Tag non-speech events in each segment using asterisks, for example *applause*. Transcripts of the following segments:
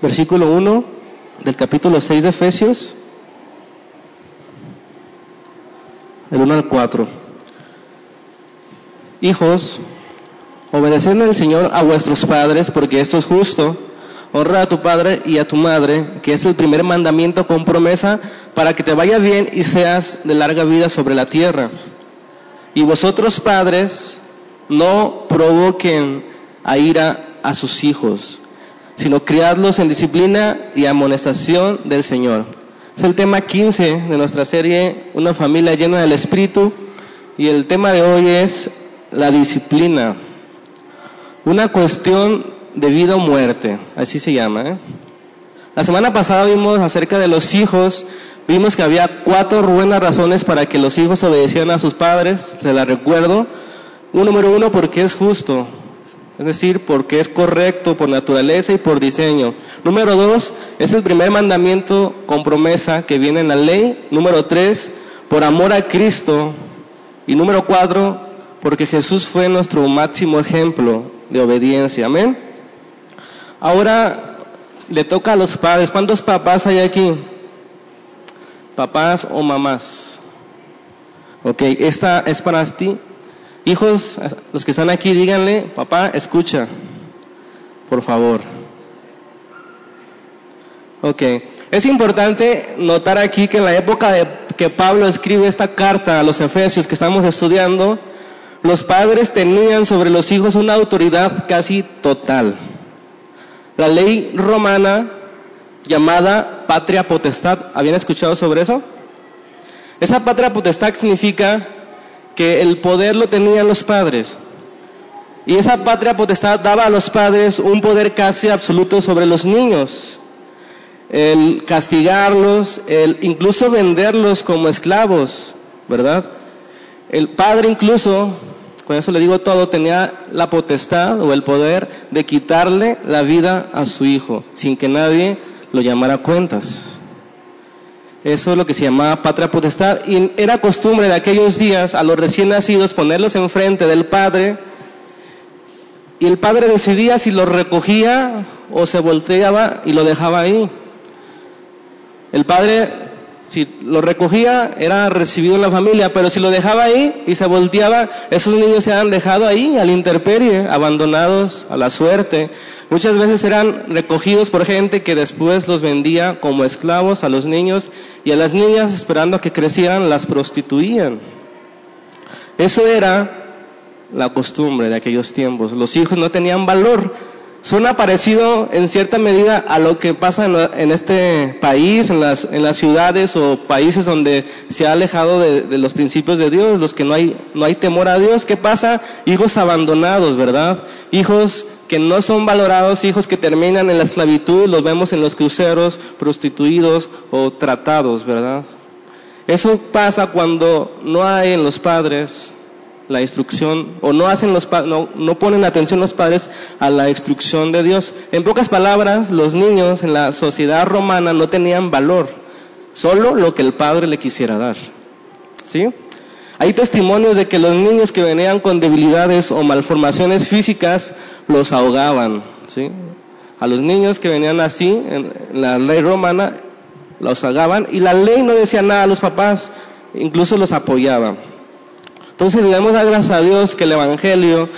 versículo 1 del capítulo 6 de Efesios, del 1 al 4. Hijos, obedeced al Señor a vuestros padres, porque esto es justo. Honra a tu padre y a tu madre, que es el primer mandamiento con promesa para que te vaya bien y seas de larga vida sobre la tierra. Y vosotros padres, no provoquen a ira a sus hijos, sino criadlos en disciplina y amonestación del Señor. Es el tema 15 de nuestra serie, Una familia llena del Espíritu, y el tema de hoy es la disciplina. Una cuestión de vida o muerte, así se llama. ¿eh? La semana pasada vimos acerca de los hijos, vimos que había cuatro buenas razones para que los hijos obedecieran a sus padres, se la recuerdo. Un número uno, porque es justo, es decir, porque es correcto por naturaleza y por diseño. Número dos, es el primer mandamiento con promesa que viene en la ley. Número tres, por amor a Cristo. Y número cuatro, porque Jesús fue nuestro máximo ejemplo de obediencia. Amén. Ahora le toca a los padres. ¿Cuántos papás hay aquí? ¿Papás o mamás? Ok, esta es para ti. Hijos, los que están aquí, díganle, papá, escucha, por favor. Ok, es importante notar aquí que en la época de que Pablo escribe esta carta a los efesios que estamos estudiando, los padres tenían sobre los hijos una autoridad casi total. La ley romana llamada patria potestad, ¿habían escuchado sobre eso? Esa patria potestad significa que el poder lo tenían los padres. Y esa patria potestad daba a los padres un poder casi absoluto sobre los niños. El castigarlos, el incluso venderlos como esclavos, ¿verdad? El padre incluso con eso le digo todo, tenía la potestad o el poder de quitarle la vida a su hijo sin que nadie lo llamara a cuentas. Eso es lo que se llamaba patria potestad y era costumbre de aquellos días a los recién nacidos ponerlos enfrente del padre y el padre decidía si lo recogía o se volteaba y lo dejaba ahí. El padre si lo recogía, era recibido en la familia, pero si lo dejaba ahí y se volteaba, esos niños se han dejado ahí, al interperie, abandonados a la suerte. Muchas veces eran recogidos por gente que después los vendía como esclavos a los niños y a las niñas, esperando a que crecieran, las prostituían. Eso era la costumbre de aquellos tiempos. Los hijos no tenían valor Suena parecido en cierta medida a lo que pasa en, este país, en las, en las, ciudades o países donde se ha alejado de, los principios de Dios, los que no hay, no hay temor a Dios. ¿Qué pasa? Hijos abandonados, ¿verdad? Hijos que no son valorados, hijos que terminan en la esclavitud, los vemos en los cruceros, prostituidos o tratados, ¿verdad? Eso pasa cuando no hay en los padres la instrucción o no hacen los no, no ponen atención los padres a la instrucción de Dios. En pocas palabras, los niños en la sociedad romana no tenían valor, solo lo que el padre le quisiera dar. ¿Sí? Hay testimonios de que los niños que venían con debilidades o malformaciones físicas los ahogaban, ¿sí? A los niños que venían así en la ley romana los ahogaban y la ley no decía nada a los papás, incluso los apoyaba. Entonces debemos dar gracias a Dios que el Evangelio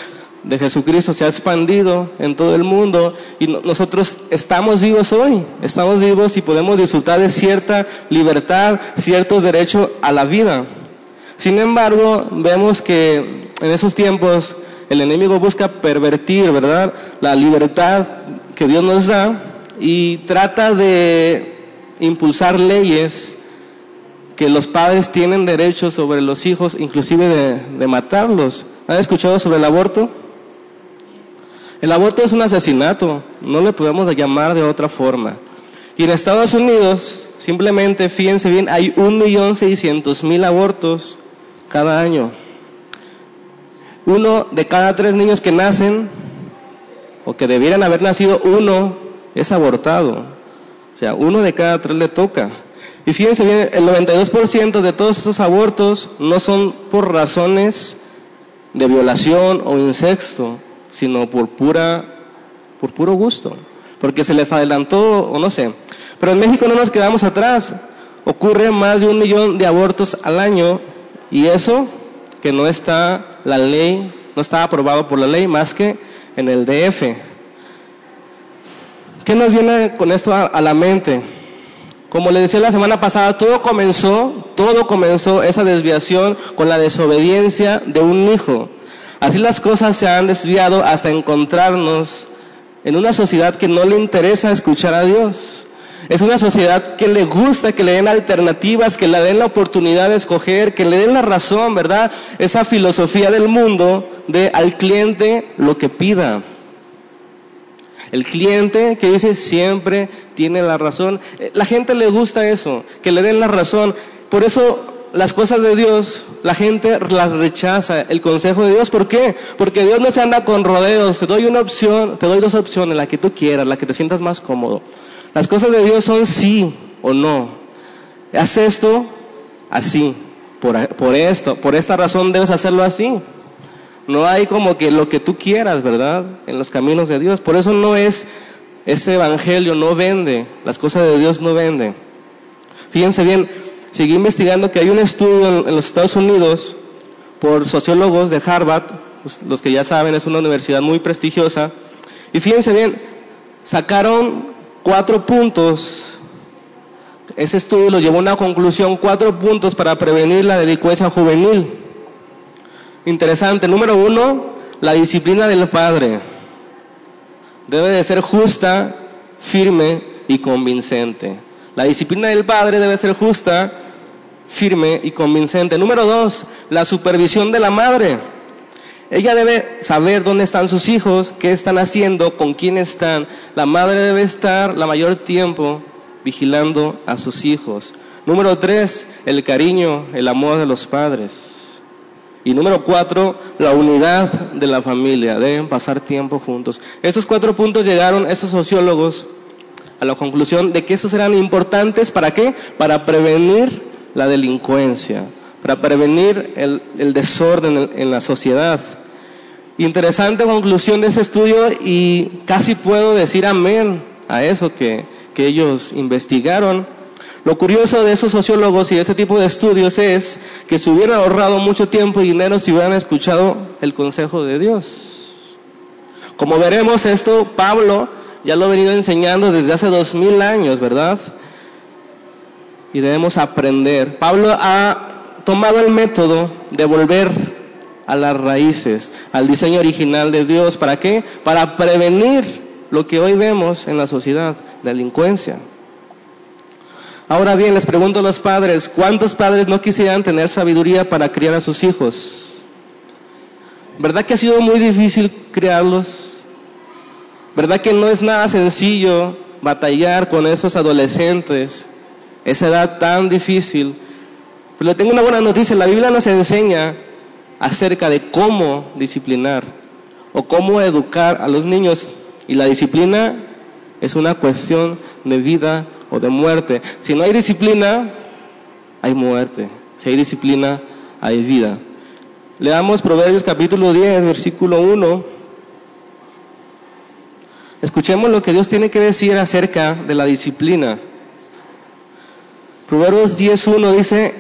de Jesucristo se ha expandido en todo el mundo y nosotros estamos vivos hoy, estamos vivos y podemos disfrutar de cierta libertad, ciertos derechos a la vida. Sin embargo, vemos que en esos tiempos el enemigo busca pervertir, ¿verdad?, la libertad que Dios nos da y trata de impulsar leyes que los padres tienen derecho sobre los hijos, inclusive de, matarlos. ¿Han escuchado sobre el aborto? El aborto es un asesinato, no le podemos llamar de otra forma. Y en Estados Unidos, simplemente, fíjense bien, hay un millón seiscientos mil abortos cada año. Uno de cada tres niños que nacen, o que debieran haber nacido, uno es abortado. O sea, uno de cada tres le toca. Y fíjense bien, el 92% de todos esos abortos no son por razones de violación o incesto, sino por pura por puro gusto. porque se les adelantó o no sé. Pero en México no nos quedamos atrás. Ocurre más de un millón de abortos al año y eso que no está la ley, no está aprobado por la ley más que en el DF. ¿Qué nos viene con esto a, la mente? Como le decía la semana pasada, todo comenzó, todo comenzó esa desviación con la desobediencia de un hijo. Así las cosas se han desviado hasta encontrarnos en una sociedad que no le interesa escuchar a Dios. Es una sociedad que le gusta que le den alternativas, que le den la oportunidad de escoger, que le den la razón, ¿verdad? Esa filosofía del mundo de al cliente lo que pida. El cliente que dice siempre tiene la razón. Eh, la gente le gusta eso, que le den la razón. Por eso las cosas de Dios, la gente las rechaza, el consejo de Dios. ¿Por qué? Porque Dios no se anda con rodeos. Te doy una opción, te doy dos opciones, la que tú quieras, la que te sientas más cómodo. Las cosas de Dios son sí o no. Haz esto así, por, por esto, por esta razón debes hacerlo así. No hay como que lo que tú quieras, ¿verdad? En los caminos de Dios. Por eso no es, ese evangelio no vende, las cosas de Dios no venden. Fíjense bien, seguí investigando que hay un estudio en, los Estados Unidos por sociólogos de Harvard, pues, los que ya saben, es una universidad muy prestigiosa. Y fíjense bien, sacaron cuatro puntos. Ese estudio lo llevó a una conclusión, cuatro puntos para prevenir la delincuencia juvenil. Interesante. Número uno, la disciplina del padre. Debe de ser justa, firme y convincente. La disciplina del padre debe ser justa, firme y convincente. Número dos, la supervisión de la madre. Ella debe saber dónde están sus hijos, qué están haciendo, con quién están. La madre debe estar la mayor tiempo vigilando a sus hijos. Número tres, el cariño, el amor de los padres. Y número cuatro, la unidad de la familia. Deben pasar tiempo juntos. Esos cuatro puntos llegaron esos sociólogos a la conclusión de que esos eran importantes. ¿Para qué? Para prevenir la delincuencia, para prevenir el, desorden en, la sociedad. Interesante conclusión de ese estudio y casi puedo decir amén a eso que, que ellos investigaron lo curioso de esos sociólogos y de ese tipo de estudios es que se hubieran ahorrado mucho tiempo y dinero si hubieran escuchado el consejo de Dios. Como veremos esto, Pablo ya lo ha venido enseñando desde hace dos mil años, ¿verdad? Y debemos aprender. Pablo ha tomado el método de volver a las raíces, al diseño original de Dios. ¿Para qué? Para prevenir lo que hoy vemos en la sociedad, delincuencia. Ahora bien, les pregunto a los padres, ¿cuántos padres no quisieran tener sabiduría para criar a sus hijos? ¿Verdad que ha sido muy difícil criarlos? ¿Verdad que no es nada sencillo batallar con esos adolescentes, esa edad tan difícil? Pero tengo una buena noticia, la Biblia nos enseña acerca de cómo disciplinar o cómo educar a los niños. Y la disciplina es una cuestión de vida o de muerte. Si no hay disciplina, hay muerte. Si hay disciplina, hay vida. Leamos Proverbios capítulo 10, versículo 1. Escuchemos lo que Dios tiene que decir acerca de la disciplina. Proverbios 10.1 dice,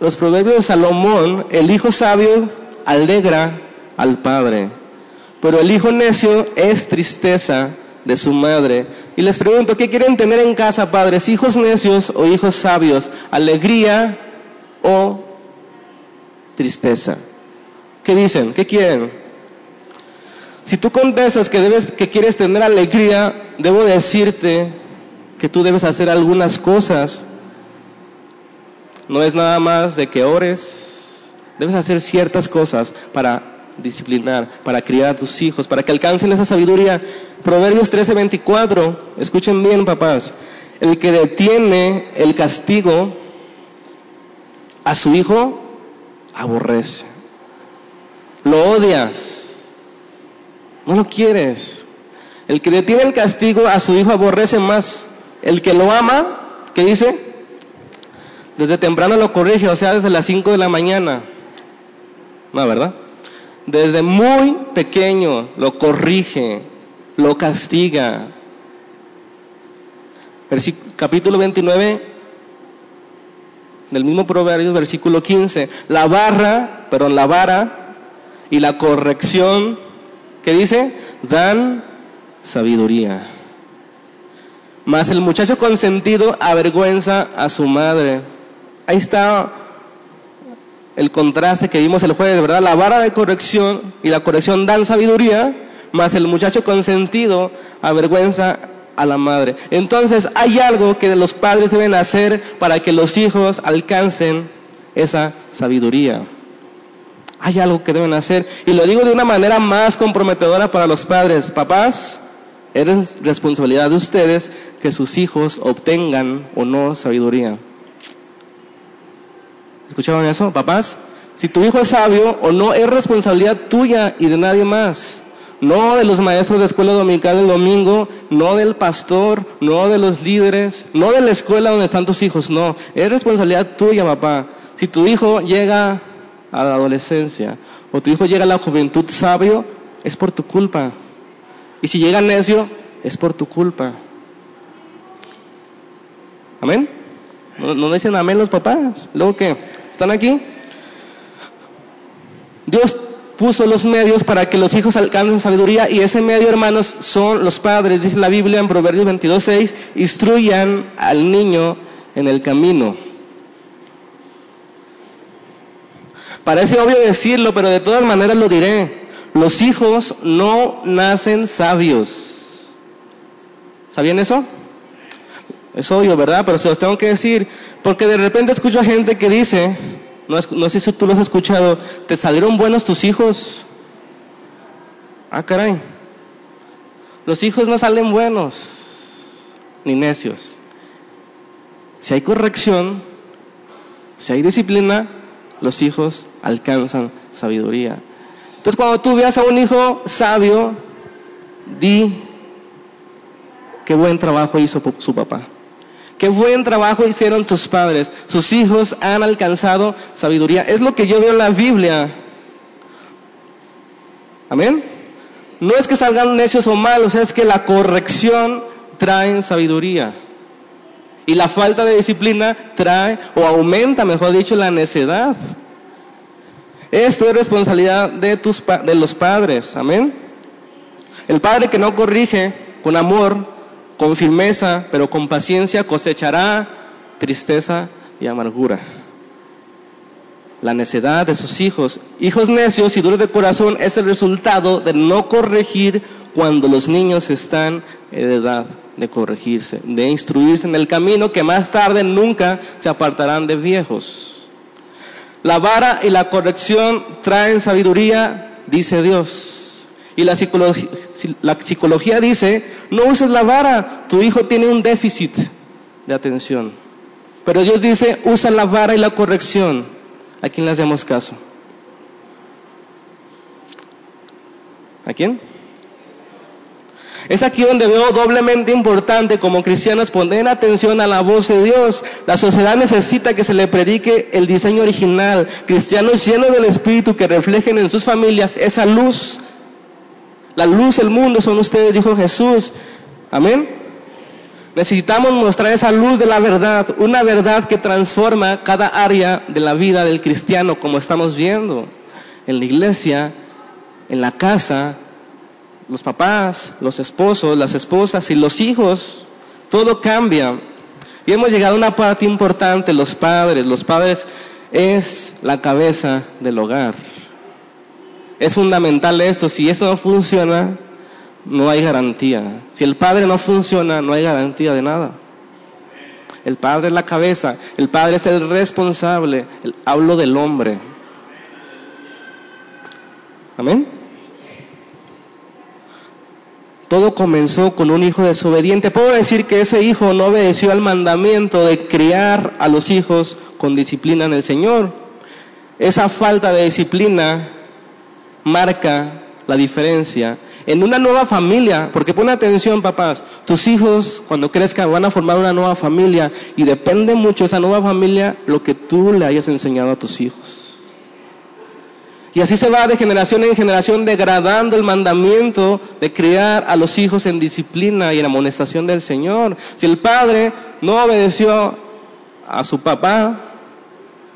los proverbios de Salomón, el hijo sabio alegra al padre, pero el hijo necio es tristeza de su madre. Y les pregunto, ¿qué quieren tener en casa, padres? ¿Hijos necios o hijos sabios? ¿Alegría o tristeza? ¿Qué dicen? ¿Qué quieren? Si tú contestas que, debes, que quieres tener alegría, debo decirte que tú debes hacer algunas cosas. No es nada más de que ores, debes hacer ciertas cosas para disciplinar, para criar a tus hijos, para que alcancen esa sabiduría. Proverbios 13:24, escuchen bien papás, el que detiene el castigo a su hijo, aborrece. Lo odias, no lo quieres. El que detiene el castigo a su hijo aborrece más. El que lo ama, ¿qué dice? Desde temprano lo corrige, o sea, desde las 5 de la mañana. No, ¿verdad? Desde muy pequeño lo corrige, lo castiga. capítulo 29 del mismo proverbio, versículo 15. La barra, perdón, la vara y la corrección, ¿qué dice? Dan sabiduría. Mas el muchacho consentido avergüenza a su madre. Ahí está el contraste que vimos el jueves, verdad. La vara de corrección y la corrección dan sabiduría, mas el muchacho consentido avergüenza a la madre. Entonces hay algo que los padres deben hacer para que los hijos alcancen esa sabiduría. Hay algo que deben hacer. Y lo digo de una manera más comprometedora para los padres. Papás, es responsabilidad de ustedes que sus hijos obtengan o no sabiduría. ¿Escucharon eso, papás? Si tu hijo es sabio o no, es responsabilidad tuya y de nadie más. No de los maestros de escuela dominical del domingo, no del pastor, no de los líderes, no de la escuela donde están tus hijos, no. Es responsabilidad tuya, papá. Si tu hijo llega a la adolescencia o tu hijo llega a la juventud sabio, es por tu culpa. Y si llega necio, es por tu culpa. Amén. No, no dicen amén los papás. Luego que, ¿están aquí? Dios puso los medios para que los hijos alcancen sabiduría y ese medio, hermanos, son los padres, dice la Biblia en Proverbios 22.6, instruyan al niño en el camino. Parece obvio decirlo, pero de todas maneras lo diré. Los hijos no nacen sabios. ¿Sabían eso? Es obvio, ¿verdad? Pero se los tengo que decir, porque de repente escucho a gente que dice, no, sé si tú lo has escuchado. ¿Te salieron buenos tus hijos? Ah, caray. Los hijos no salen buenos ni necios. Si hay corrección, si hay disciplina, los hijos alcanzan sabiduría. Entonces cuando tú veas a un hijo sabio, di qué buen trabajo hizo su papá. Qué buen trabajo hicieron sus padres. Sus hijos han alcanzado sabiduría. Es lo que yo veo en la Biblia. Amén. No es que salgan necios o malos, es que la corrección trae sabiduría. Y la falta de disciplina trae o aumenta, mejor dicho, la necedad. Esto es responsabilidad de, tus, de los padres. Amén. El padre que no corrige con amor con firmeza, pero con paciencia cosechará tristeza y amargura. La necedad de sus hijos, hijos necios y duros de corazón, es el resultado de no corregir cuando los niños están en edad de corregirse, de instruirse en el camino que más tarde nunca se apartarán de viejos. La vara y la corrección traen sabiduría, dice Dios. Y la psicología, dice, no uses la vara, tu hijo tiene un déficit de atención. Pero Dios dice, usa la vara y la corrección. ¿A quién le hacemos caso? ¿A quién? Es aquí donde veo doblemente importante como cristianos poner atención a la voz de Dios. La sociedad necesita que se le predique el diseño original. Cristianos llenos del Espíritu que reflejen en sus familias esa luz la luz del mundo son ustedes, dijo Jesús. Amén. Necesitamos mostrar esa luz de la verdad, una verdad que transforma cada área de la vida del cristiano, como estamos viendo en la iglesia, en la casa, los papás, los esposos, las esposas y los hijos. Todo cambia. Y hemos llegado a una parte importante, los padres. Los padres es la cabeza del hogar. Es fundamental eso. Si eso no funciona, no hay garantía. Si el padre no funciona, no hay garantía de nada. El padre es la cabeza, el padre es el responsable. hablo del hombre. Amén. Todo comenzó con un hijo desobediente. Puedo decir que ese hijo no obedeció al mandamiento de criar a los hijos con disciplina en el Señor. Esa falta de disciplina marca la diferencia en una nueva familia, porque pone atención papás, tus hijos cuando crezcan van a formar una nueva familia y depende mucho esa nueva familia lo que tú le hayas enseñado a tus hijos. Y así se va de generación en generación degradando el mandamiento de criar a los hijos en disciplina y en amonestación del Señor. Si el padre no obedeció a su papá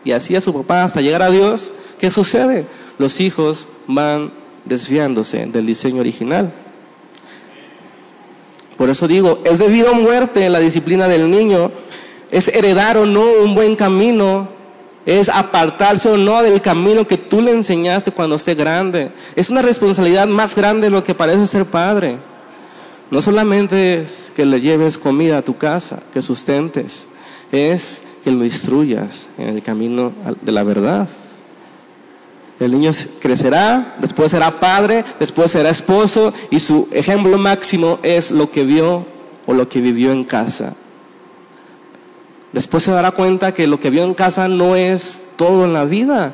y así a su papá hasta llegar a Dios, ¿qué sucede? Los hijos van desviándose del diseño original. Por eso digo, es debido a muerte la disciplina del niño, es heredar o no un buen camino es apartarse o no del camino que tú le enseñaste cuando esté grande. Es una responsabilidad más grande de lo que parece ser padre. No solamente es que le lleves comida a tu casa, que sustentes, es que lo instruyas en el camino de la verdad. El niño crecerá, después será padre, después será esposo y su ejemplo máximo es lo que vio o lo que vivió en casa. Después se dará cuenta que lo que vio en casa no es todo en la vida,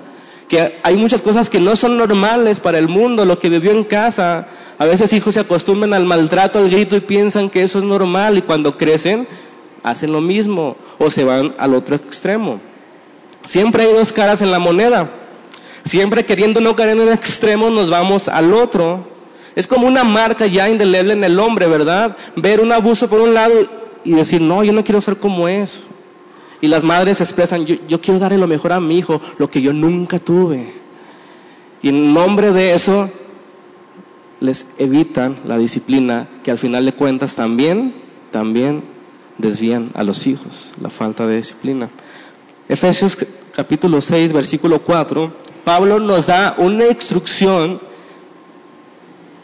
que hay muchas cosas que no son normales para el mundo, lo que vivió en casa. A veces hijos se acostumbran al maltrato, al grito y piensan que eso es normal y cuando crecen hacen lo mismo o se van al otro extremo. Siempre hay dos caras en la moneda. Siempre queriendo no caer en un extremo nos vamos al otro. Es como una marca ya indeleble en el hombre, ¿verdad? Ver un abuso por un lado y decir, no, yo no quiero ser como es. Y las madres expresan, yo, quiero darle lo mejor a mi hijo, lo que yo nunca tuve. Y en nombre de eso, les evitan la disciplina que al final de cuentas también, también desvían a los hijos, la falta de disciplina. Efesios capítulo 6, versículo 4, Pablo nos da una instrucción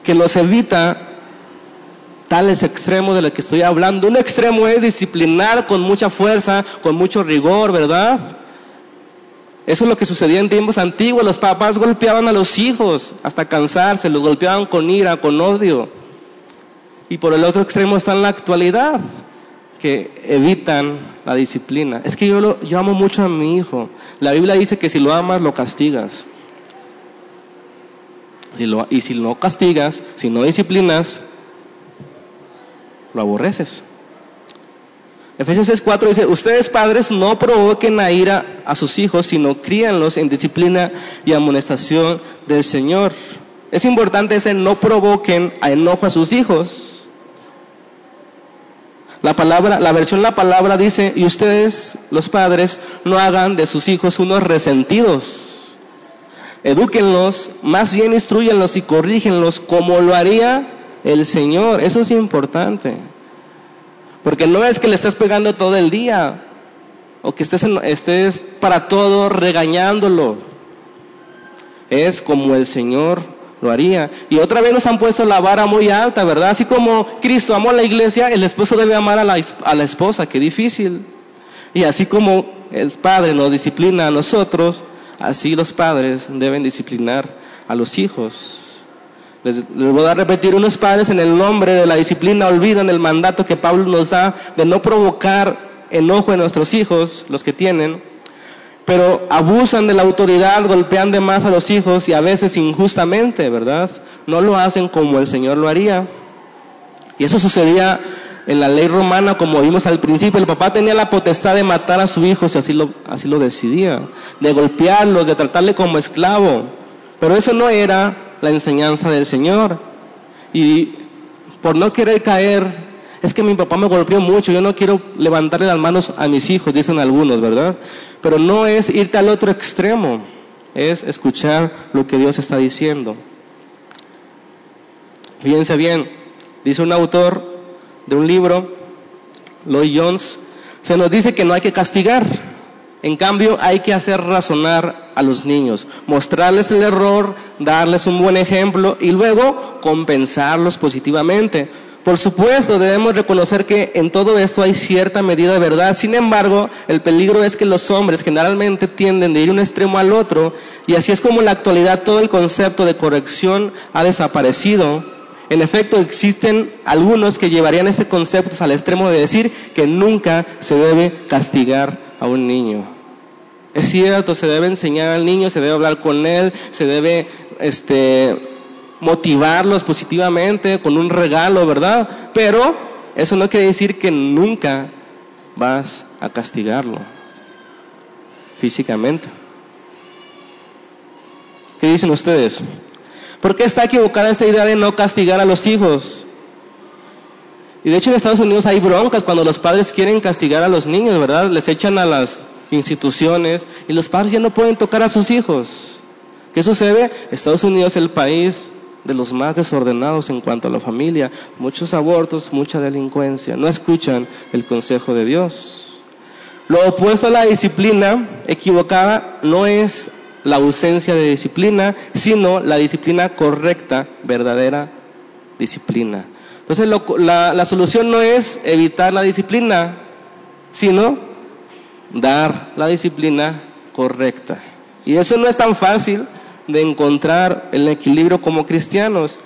que nos evita tales extremos de los que estoy hablando. Un extremo es disciplinar con mucha fuerza, con mucho rigor, ¿verdad? Eso es lo que sucedía en tiempos antiguos. Los papás golpeaban a los hijos hasta cansarse, los golpeaban con ira, con odio. Y por el otro extremo está en la actualidad, que evitan la disciplina. Es que yo, lo, yo amo mucho a mi hijo. La Biblia dice que si lo amas, lo castigas. y si no castigas, si no disciplinas, lo aborreces. Efesios 6:4 dice, ustedes padres no provoquen a ira a sus hijos, sino críanlos en disciplina y amonestación del Señor. Es importante ese no provoquen a enojo a sus hijos. La palabra, la versión la palabra dice, y ustedes, los padres, no hagan de sus hijos unos resentidos. Edúquenlos, más bien instruyenlos y corrígenlos como lo haría el Señor. Eso es importante. Porque no es que le estés pegando todo el día o que estés, estés para todo regañándolo. Es como el Señor lo haría. Y otra vez nos han puesto la vara muy alta, ¿verdad? Así como Cristo amó a la iglesia, el esposo debe amar a la, esposa, qué difícil. Y así como el Padre nos disciplina a nosotros, así los padres deben disciplinar a los hijos. Les, voy a repetir, unos padres en el nombre de la disciplina olvidan el mandato que Pablo nos da de no provocar enojo en nuestros hijos, los que tienen, pero abusan de la autoridad, golpean de más a los hijos y a veces injustamente, ¿verdad? No lo hacen como el Señor lo haría. Y eso sucedía en la ley romana, como vimos al principio, el papá tenía la potestad de matar a su hijo si así lo, así lo decidía, de golpearlos, de tratarle como esclavo. Pero eso no era la enseñanza del Señor. Y por no querer caer, es que mi papá me golpeó mucho, yo no quiero levantarle las manos a mis hijos, dicen algunos, ¿verdad? Pero no es irte al otro extremo, es escuchar lo que Dios está diciendo. Fíjense bien, dice un autor de un libro, Lloyd Jones, se nos dice que no hay que castigar, en cambio, hay que hacer razonar a los niños, mostrarles el error, darles un buen ejemplo y luego compensarlos positivamente. Por supuesto, debemos reconocer que en todo esto hay cierta medida de verdad. Sin embargo, el peligro es que los hombres generalmente tienden de ir un extremo al otro y así es como en la actualidad todo el concepto de corrección ha desaparecido. En efecto, existen algunos que llevarían ese concepto al extremo de decir que nunca se debe castigar a un niño. Es cierto, se debe enseñar al niño, se debe hablar con él, se debe este, motivarlos positivamente con un regalo, ¿verdad? Pero eso no quiere decir que nunca vas a castigarlo físicamente. ¿Qué dicen ustedes? ¿Por qué está equivocada esta idea de no castigar a los hijos? Y de hecho en Estados Unidos hay broncas cuando los padres quieren castigar a los niños, ¿verdad? Les echan a las instituciones y los padres ya no pueden tocar a sus hijos. ¿Qué sucede? Estados Unidos es el país de los más desordenados en cuanto a la familia. Muchos abortos, mucha delincuencia. No escuchan el consejo de Dios. Lo opuesto a la disciplina equivocada no es la ausencia de disciplina, sino la disciplina correcta, verdadera disciplina. Entonces la, la solución no es evitar la disciplina, sino dar la disciplina correcta. Y eso no es tan fácil de encontrar el equilibrio como cristianos.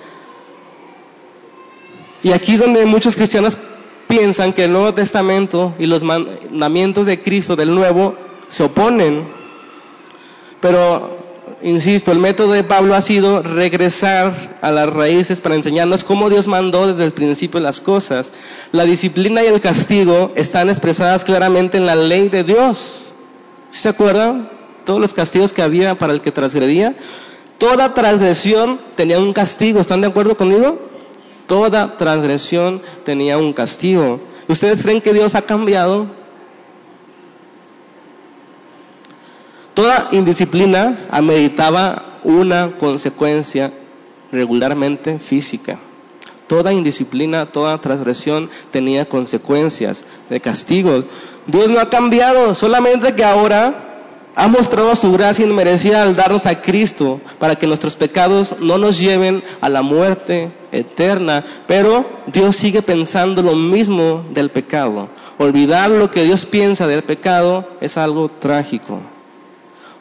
Y aquí es donde muchos cristianos piensan que el Nuevo Testamento y los mandamientos de Cristo del Nuevo se oponen. Pero, insisto, el método de Pablo ha sido regresar a las raíces para enseñarnos cómo Dios mandó desde el principio las cosas. La disciplina y el castigo están expresadas claramente en la ley de Dios. ¿Se acuerdan? Todos los castigos que había para el que transgredía. Toda transgresión tenía un castigo. ¿Están de acuerdo conmigo? Toda transgresión tenía un castigo. ¿Ustedes creen que Dios ha cambiado? Toda indisciplina ameritaba una consecuencia regularmente física. Toda indisciplina, toda transgresión tenía consecuencias de castigos. Dios no ha cambiado, solamente que ahora ha mostrado su gracia inmerecida al darnos a Cristo para que nuestros pecados no nos lleven a la muerte eterna. Pero Dios sigue pensando lo mismo del pecado. Olvidar lo que Dios piensa del pecado es algo trágico.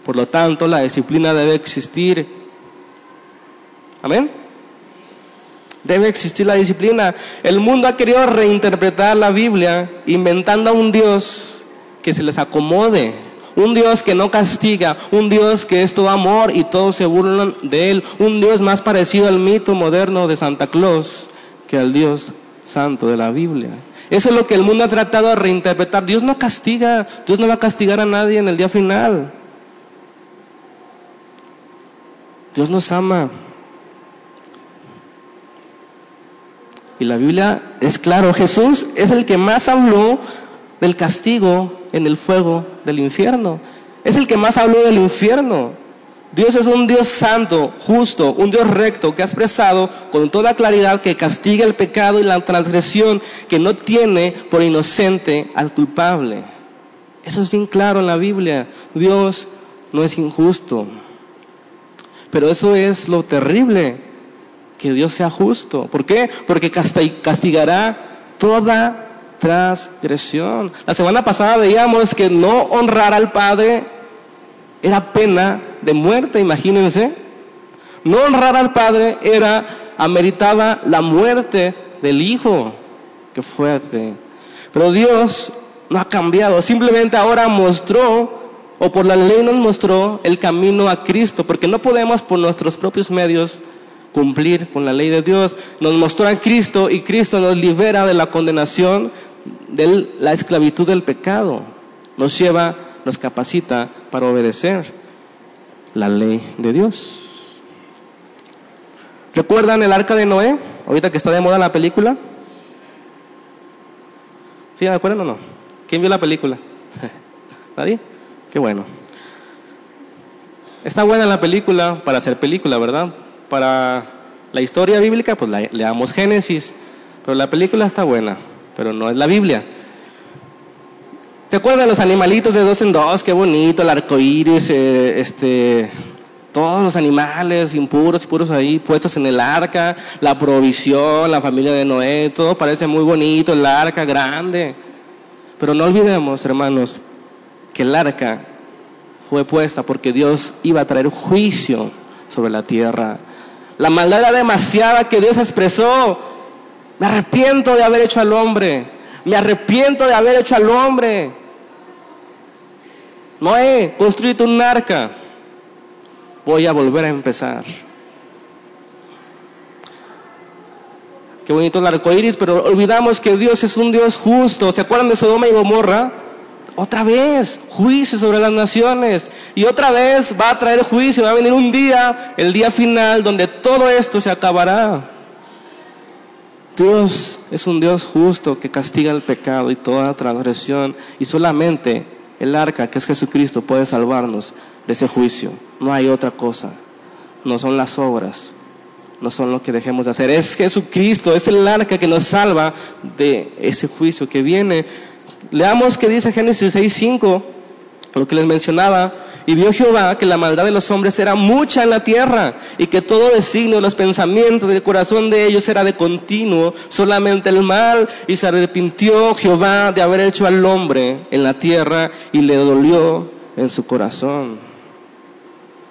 Por lo tanto, la disciplina debe existir. Amén. Debe existir la disciplina. El mundo ha querido reinterpretar la Biblia inventando a un Dios que se les acomode un Dios que no castiga, un Dios que es todo amor y todos se burlan de Él, un Dios más parecido al mito moderno de Santa Claus que al Dios santo de la Biblia. Eso es lo que el mundo ha tratado de reinterpretar. Dios no castiga, Dios no va a castigar a nadie en el día final. Dios nos ama. Y la Biblia es claro, Jesús es el que más habló del castigo en el fuego del infierno. Es el que más habló del infierno. Dios es un Dios santo, justo, un Dios recto que ha expresado con toda claridad que castiga el pecado y la transgresión, que no tiene por inocente al culpable. Eso es bien claro en la Biblia. Dios no es injusto. Pero eso es lo terrible, que Dios sea justo. ¿Por qué? Porque castigará toda transgresión. La semana pasada veíamos que no honrar al Padre era pena de muerte, imagínense. No honrar al Padre era, ameritaba la muerte del Hijo. Qué fuerte. Pero Dios no ha cambiado, simplemente ahora mostró, o por la ley nos mostró el camino a Cristo, porque no podemos por nuestros propios medios cumplir con la ley de Dios. Nos mostró a Cristo y Cristo nos libera de la condenación de la esclavitud del pecado. Nos lleva, nos capacita para obedecer la ley de Dios. ¿Recuerdan el arca de Noé? Ahorita que está de moda la película. ¿Sí, ¿de acuerdo o no? ¿Quién vio la película? *laughs* ¿Nadie? Qué bueno. Está buena la película para hacer película, ¿verdad? Para la historia bíblica, pues leamos Génesis, pero la película está buena pero no es la Biblia. ¿Se acuerdan de los animalitos de dos en dos? Qué bonito, el arco iris, eh, este, todos los animales impuros y puros ahí puestos en el arca, la provisión, la familia de Noé, todo parece muy bonito, el arca grande. Pero no olvidemos, hermanos, que el arca fue puesta porque Dios iba a traer juicio sobre la tierra. La maldad era demasiada que Dios expresó me arrepiento de haber hecho al hombre. Me arrepiento de haber hecho al hombre. Noé, construido un arca. Voy a volver a empezar. Qué bonito el arco iris, pero olvidamos que Dios es un Dios justo. ¿Se acuerdan de Sodoma y Gomorra? Otra vez juicio sobre las naciones. Y otra vez va a traer juicio. Va a venir un día, el día final, donde todo esto se acabará. Dios es un Dios justo que castiga el pecado y toda transgresión. Y solamente el arca, que es Jesucristo, puede salvarnos de ese juicio. No hay otra cosa. No son las obras. No son lo que dejemos de hacer. Es Jesucristo, es el arca que nos salva de ese juicio que viene. Leamos que dice Génesis 6:5, lo que les mencionaba. Y vio Jehová que la maldad de los hombres era mucha en la tierra y que todo designio de los pensamientos del corazón de ellos era de continuo, solamente el mal. Y se arrepintió Jehová de haber hecho al hombre en la tierra y le dolió en su corazón.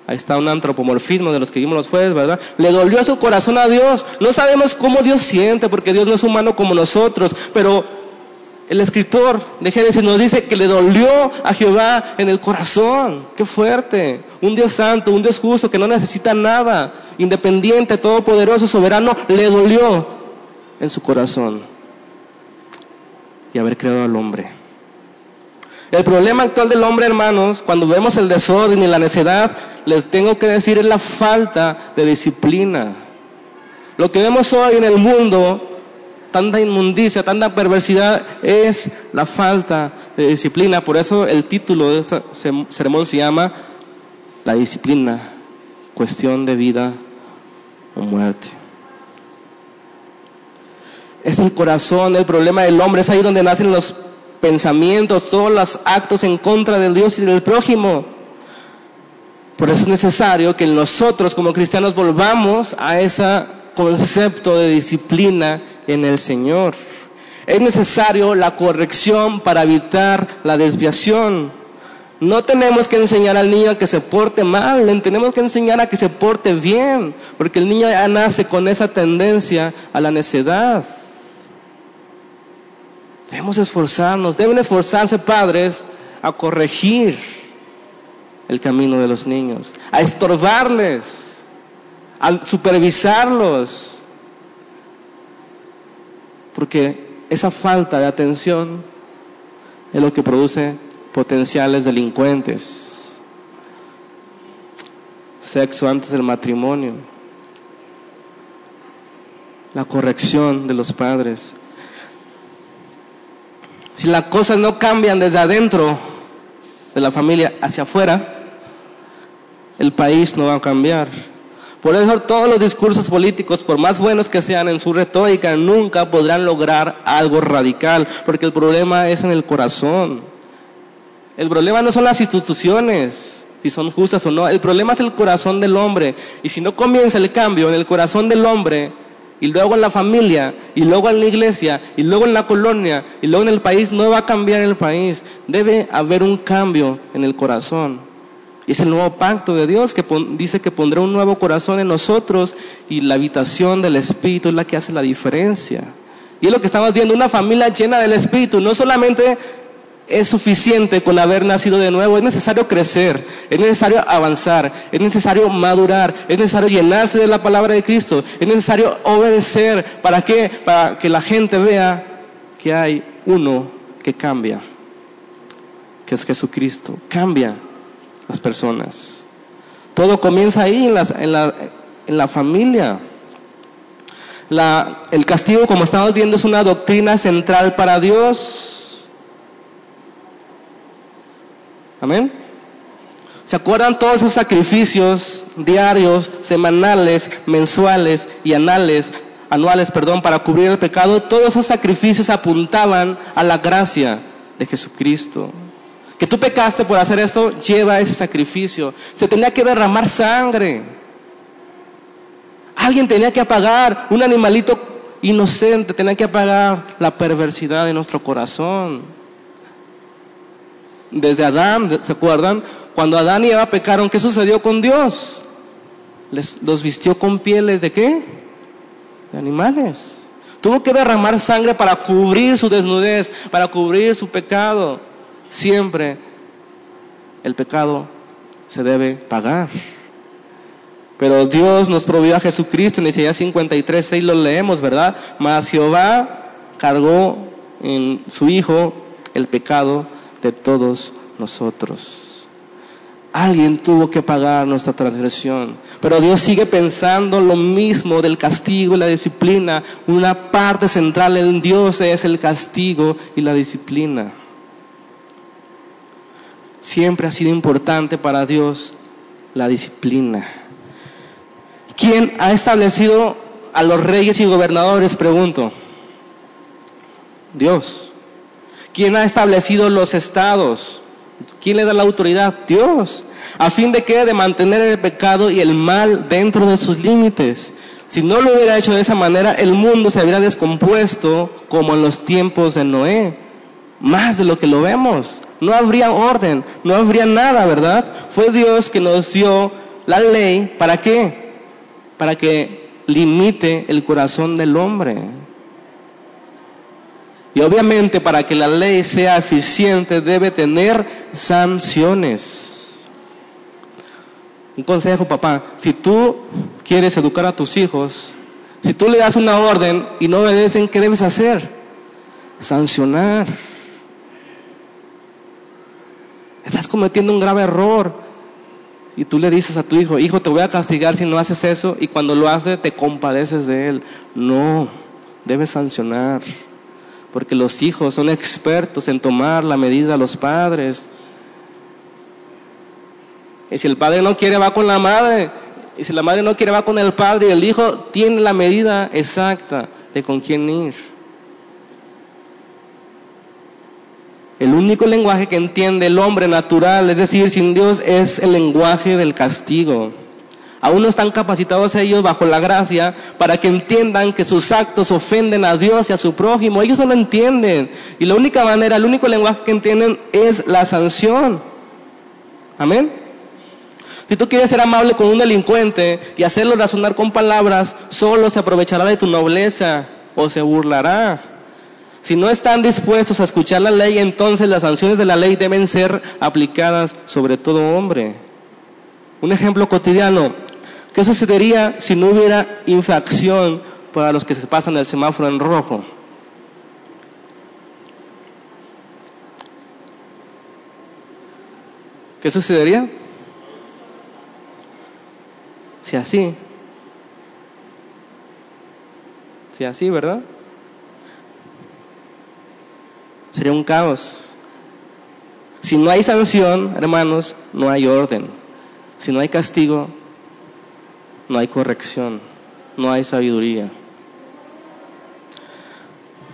Ahí está un antropomorfismo de los que vimos los jueves, ¿verdad? Le dolió a su corazón a Dios. No sabemos cómo Dios siente, porque Dios no es humano como nosotros, pero el escritor de Génesis nos dice que le dolió a Jehová en el corazón. Qué fuerte. Un Dios santo, un Dios justo que no necesita nada, independiente, todopoderoso, soberano, le dolió en su corazón y haber creado al hombre. El problema actual del hombre, hermanos, cuando vemos el desorden y la necedad, les tengo que decir es la falta de disciplina. Lo que vemos hoy en el mundo tanta inmundicia, tanta perversidad, es la falta de disciplina. Por eso el título de este sermón se llama La disciplina, cuestión de vida o muerte. Es el corazón, el problema del hombre, es ahí donde nacen los pensamientos, todos los actos en contra del Dios y del prójimo. Por eso es necesario que nosotros como cristianos volvamos a ese concepto de disciplina en el Señor. Es necesario la corrección para evitar la desviación. No tenemos que enseñar al niño a que se porte mal, le tenemos que enseñar a que se porte bien, porque el niño ya nace con esa tendencia a la necedad. Debemos esforzarnos, deben esforzarse padres a corregir el camino de los niños, a estorbarles, a supervisarlos, porque esa falta de atención es lo que produce potenciales delincuentes. Sexo antes del matrimonio. La corrección de los padres. Si las cosas no cambian desde adentro de la familia hacia afuera, el país no va a cambiar. Por eso todos los discursos políticos, por más buenos que sean en su retórica, nunca podrán lograr algo radical, porque el problema es en el corazón. El problema no son las instituciones, si son justas o no, el problema es el corazón del hombre. Y si no comienza el cambio en el corazón del hombre, y luego en la familia, y luego en la iglesia, y luego en la colonia, y luego en el país, no va a cambiar el país. Debe haber un cambio en el corazón. Es el nuevo pacto de Dios que dice que pondrá un nuevo corazón en nosotros y la habitación del Espíritu es la que hace la diferencia. Y es lo que estamos viendo, una familia llena del Espíritu. No solamente es suficiente con haber nacido de nuevo, es necesario crecer, es necesario avanzar, es necesario madurar, es necesario llenarse de la palabra de Cristo, es necesario obedecer. ¿Para qué? Para que la gente vea que hay uno que cambia, que es Jesucristo. Cambia las personas. Todo comienza ahí en, en, la, en la, familia. La, el castigo, como estamos viendo, es una doctrina central para Dios. Amén. ¿Se acuerdan todos esos sacrificios diarios, semanales, mensuales y anuales, anuales, perdón, para cubrir el pecado? Todos esos sacrificios apuntaban a la gracia de Jesucristo que tú pecaste por hacer esto, lleva ese sacrificio. Se tenía que derramar sangre. Alguien tenía que apagar, un animalito inocente tenía que apagar la perversidad de nuestro corazón. Desde Adán, ¿se acuerdan? Cuando Adán y Eva pecaron, ¿qué sucedió con Dios? Les, los vistió con pieles de qué? De animales. Tuvo que derramar sangre para cubrir su desnudez, para cubrir su pecado siempre el pecado se debe pagar. Pero Dios nos proveyó a Jesucristo en Isaías 53, 6 lo leemos, ¿verdad? Mas Jehová cargó en su Hijo el pecado de todos nosotros. Alguien tuvo que pagar nuestra transgresión. Pero Dios sigue pensando lo mismo del castigo y la disciplina. Una parte central en Dios es el castigo y la disciplina. Siempre ha sido importante para Dios la disciplina. ¿Quién ha establecido a los reyes y gobernadores? Pregunto. Dios. ¿Quién ha establecido los estados? ¿Quién le da la autoridad? Dios. ¿A fin de qué? De mantener el pecado y el mal dentro de sus límites. Si no lo hubiera hecho de esa manera, el mundo se habría descompuesto como en los tiempos de Noé. Más de lo que lo vemos. No habría orden, no habría nada, ¿verdad? Fue Dios que nos dio la ley. ¿Para qué? Para que limite el corazón del hombre. Y obviamente para que la ley sea eficiente debe tener sanciones. Un consejo, papá, si tú quieres educar a tus hijos, si tú le das una orden y no obedecen, ¿qué debes hacer? Sancionar. Estás cometiendo un grave error. Y tú le dices a tu hijo, hijo, te voy a castigar si no haces eso. Y cuando lo hace, te compadeces de él. No, debes sancionar porque los hijos son expertos en tomar la medida a los padres. Y si el padre no quiere, va con la madre. Y si la madre no quiere, va con el padre. Y el hijo tiene la medida exacta de con quién ir. El único lenguaje que entiende el hombre natural, es decir, sin Dios, es el lenguaje del castigo. Aún no están capacitados ellos bajo la gracia para que entiendan que sus actos ofenden a Dios y a su prójimo. Ellos no lo entienden. Y la única manera, el único lenguaje que entienden es la sanción. Amén. Si tú quieres ser amable con un delincuente y hacerlo razonar con palabras, solo se aprovechará de tu nobleza o se burlará. Si no están dispuestos a escuchar la ley, entonces las sanciones de la ley deben ser aplicadas sobre todo hombre. Un ejemplo cotidiano, ¿Qué sucedería si no hubiera infracción para los que se pasan el semáforo en rojo? ¿Qué sucedería? Si así, si así, ¿verdad? Sería un caos. Si no hay sanción, hermanos, no hay orden. Si no hay castigo, no hay corrección, no hay sabiduría.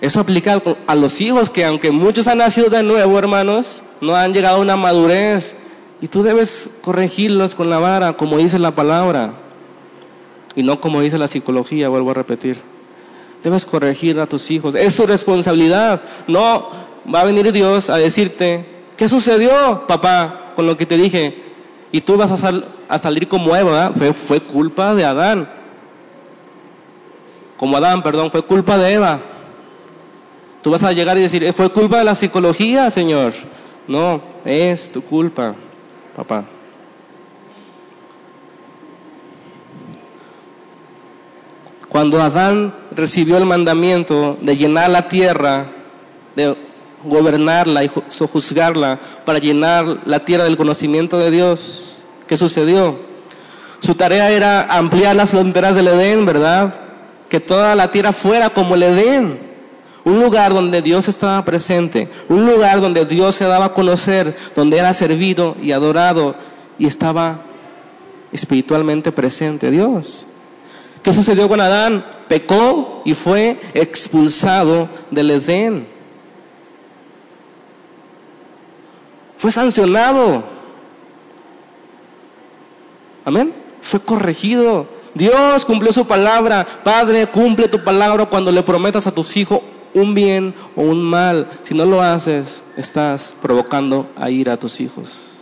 Eso aplica a los hijos que aunque muchos han nacido de nuevo, hermanos, no han llegado a una madurez y tú debes corregirlos con la vara, como dice la palabra, y no como dice la psicología, vuelvo a repetir. Debes corregir a tus hijos, es su responsabilidad. No va a venir Dios a decirte, ¿qué sucedió, papá, con lo que te dije? y tú vas a, salir como Eva, fue, fue culpa de Adán. Como Adán, perdón, fue culpa de Eva. Tú vas a llegar y decir, fue culpa de la psicología, Señor. No, es tu culpa, papá. Cuando Adán recibió el mandamiento de llenar la tierra, de gobernarla y sojuzgarla para llenar la tierra del conocimiento de Dios. ¿Qué sucedió? Su tarea era ampliar las fronteras del Edén, ¿verdad? Que toda la tierra fuera como el Edén. Un lugar donde Dios estaba presente, un lugar donde Dios se daba a conocer, donde era servido y adorado y estaba espiritualmente presente Dios. ¿Qué sucedió con Adán? Pecó y fue expulsado del Edén. Fue sancionado. Amén. Fue corregido. Dios cumplió su palabra. Padre, cumple tu palabra cuando le prometas a tus hijos un bien o un mal. Si no lo haces, estás provocando a ir a tus hijos.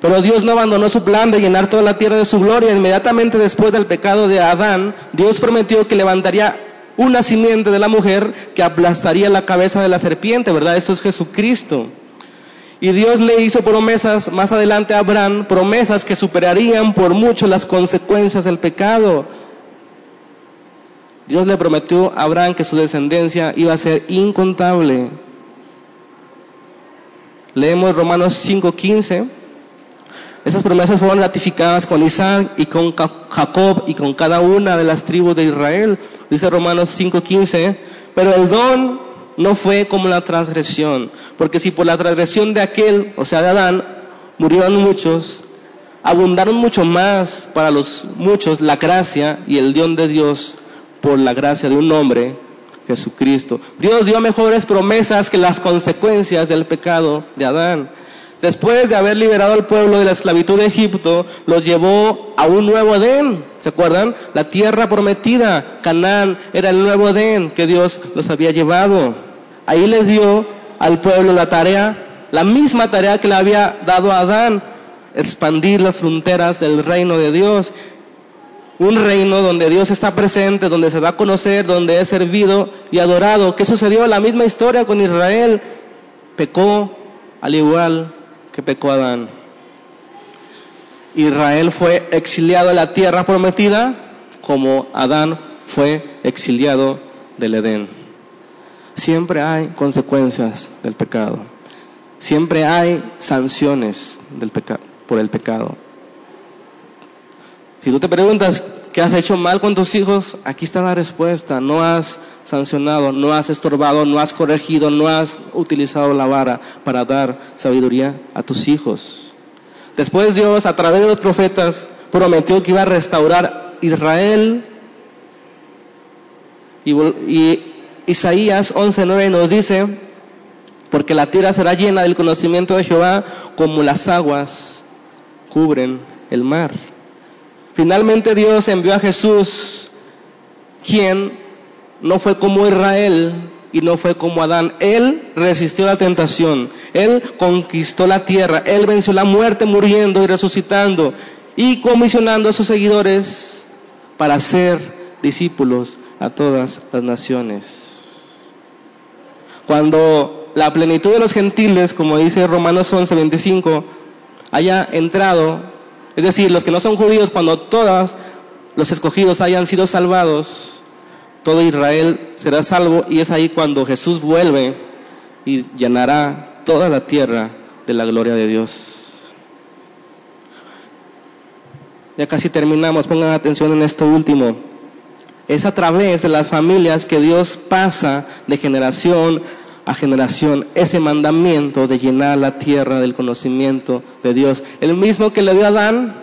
Pero Dios no abandonó su plan de llenar toda la tierra de su gloria. Inmediatamente después del pecado de Adán, Dios prometió que levantaría una simiente de la mujer que aplastaría la cabeza de la serpiente, ¿verdad? Eso es Jesucristo. Y Dios le hizo promesas más adelante a Abraham, promesas que superarían por mucho las consecuencias del pecado. Dios le prometió a Abraham que su descendencia iba a ser incontable Leemos Romanos 5:15. Esas promesas fueron ratificadas con Isaac y con Jacob y con cada una de las tribus de Israel. Dice Romanos 5:15, pero el don no fue como la transgresión, porque si por la transgresión de aquel, o sea de Adán, murieron muchos, abundaron mucho más para los muchos la gracia y el don de Dios por la gracia de un hombre, Jesucristo. Dios dio mejores promesas que las consecuencias del pecado de Adán. Después de haber liberado al pueblo de la esclavitud de Egipto, los llevó a un nuevo Edén. ¿Se acuerdan? La tierra prometida, Canaán, era el nuevo Edén que Dios los había llevado. Ahí les dio al pueblo la tarea, la misma tarea que le había dado a Adán, expandir las fronteras del reino de Dios. Un reino donde Dios está presente, donde se da a conocer, donde es servido y adorado. ¿Qué sucedió? La misma historia con Israel. Pecó al igual que pecó Adán. Israel fue exiliado a la tierra prometida como Adán fue exiliado del Edén. Siempre hay consecuencias del pecado. Siempre hay sanciones del por el pecado. Si tú te preguntas qué has hecho mal con tus hijos, aquí está la respuesta. No has sancionado, no has estorbado, no has corregido, no has utilizado la vara para dar sabiduría a tus hijos. Después Dios, a través de los profetas, prometió que iba a restaurar Israel. Y, y Isaías 11:9 nos dice, porque la tierra será llena del conocimiento de Jehová como las aguas cubren el mar. Finalmente Dios envió a Jesús, quien no fue como Israel y no fue como Adán. Él resistió la tentación, él conquistó la tierra, él venció la muerte muriendo y resucitando y comisionando a sus seguidores para ser discípulos a todas las naciones. Cuando la plenitud de los gentiles, como dice Romanos 11, 25, haya entrado es decir, los que no son judíos, cuando todos los escogidos hayan sido salvados, todo Israel será salvo y es ahí cuando Jesús vuelve y llenará toda la tierra de la gloria de Dios. Ya casi terminamos, pongan atención en esto último. Es a través de las familias que Dios pasa de generación a generación ese mandamiento de llenar la tierra del conocimiento de Dios. El mismo que le dio a Adán,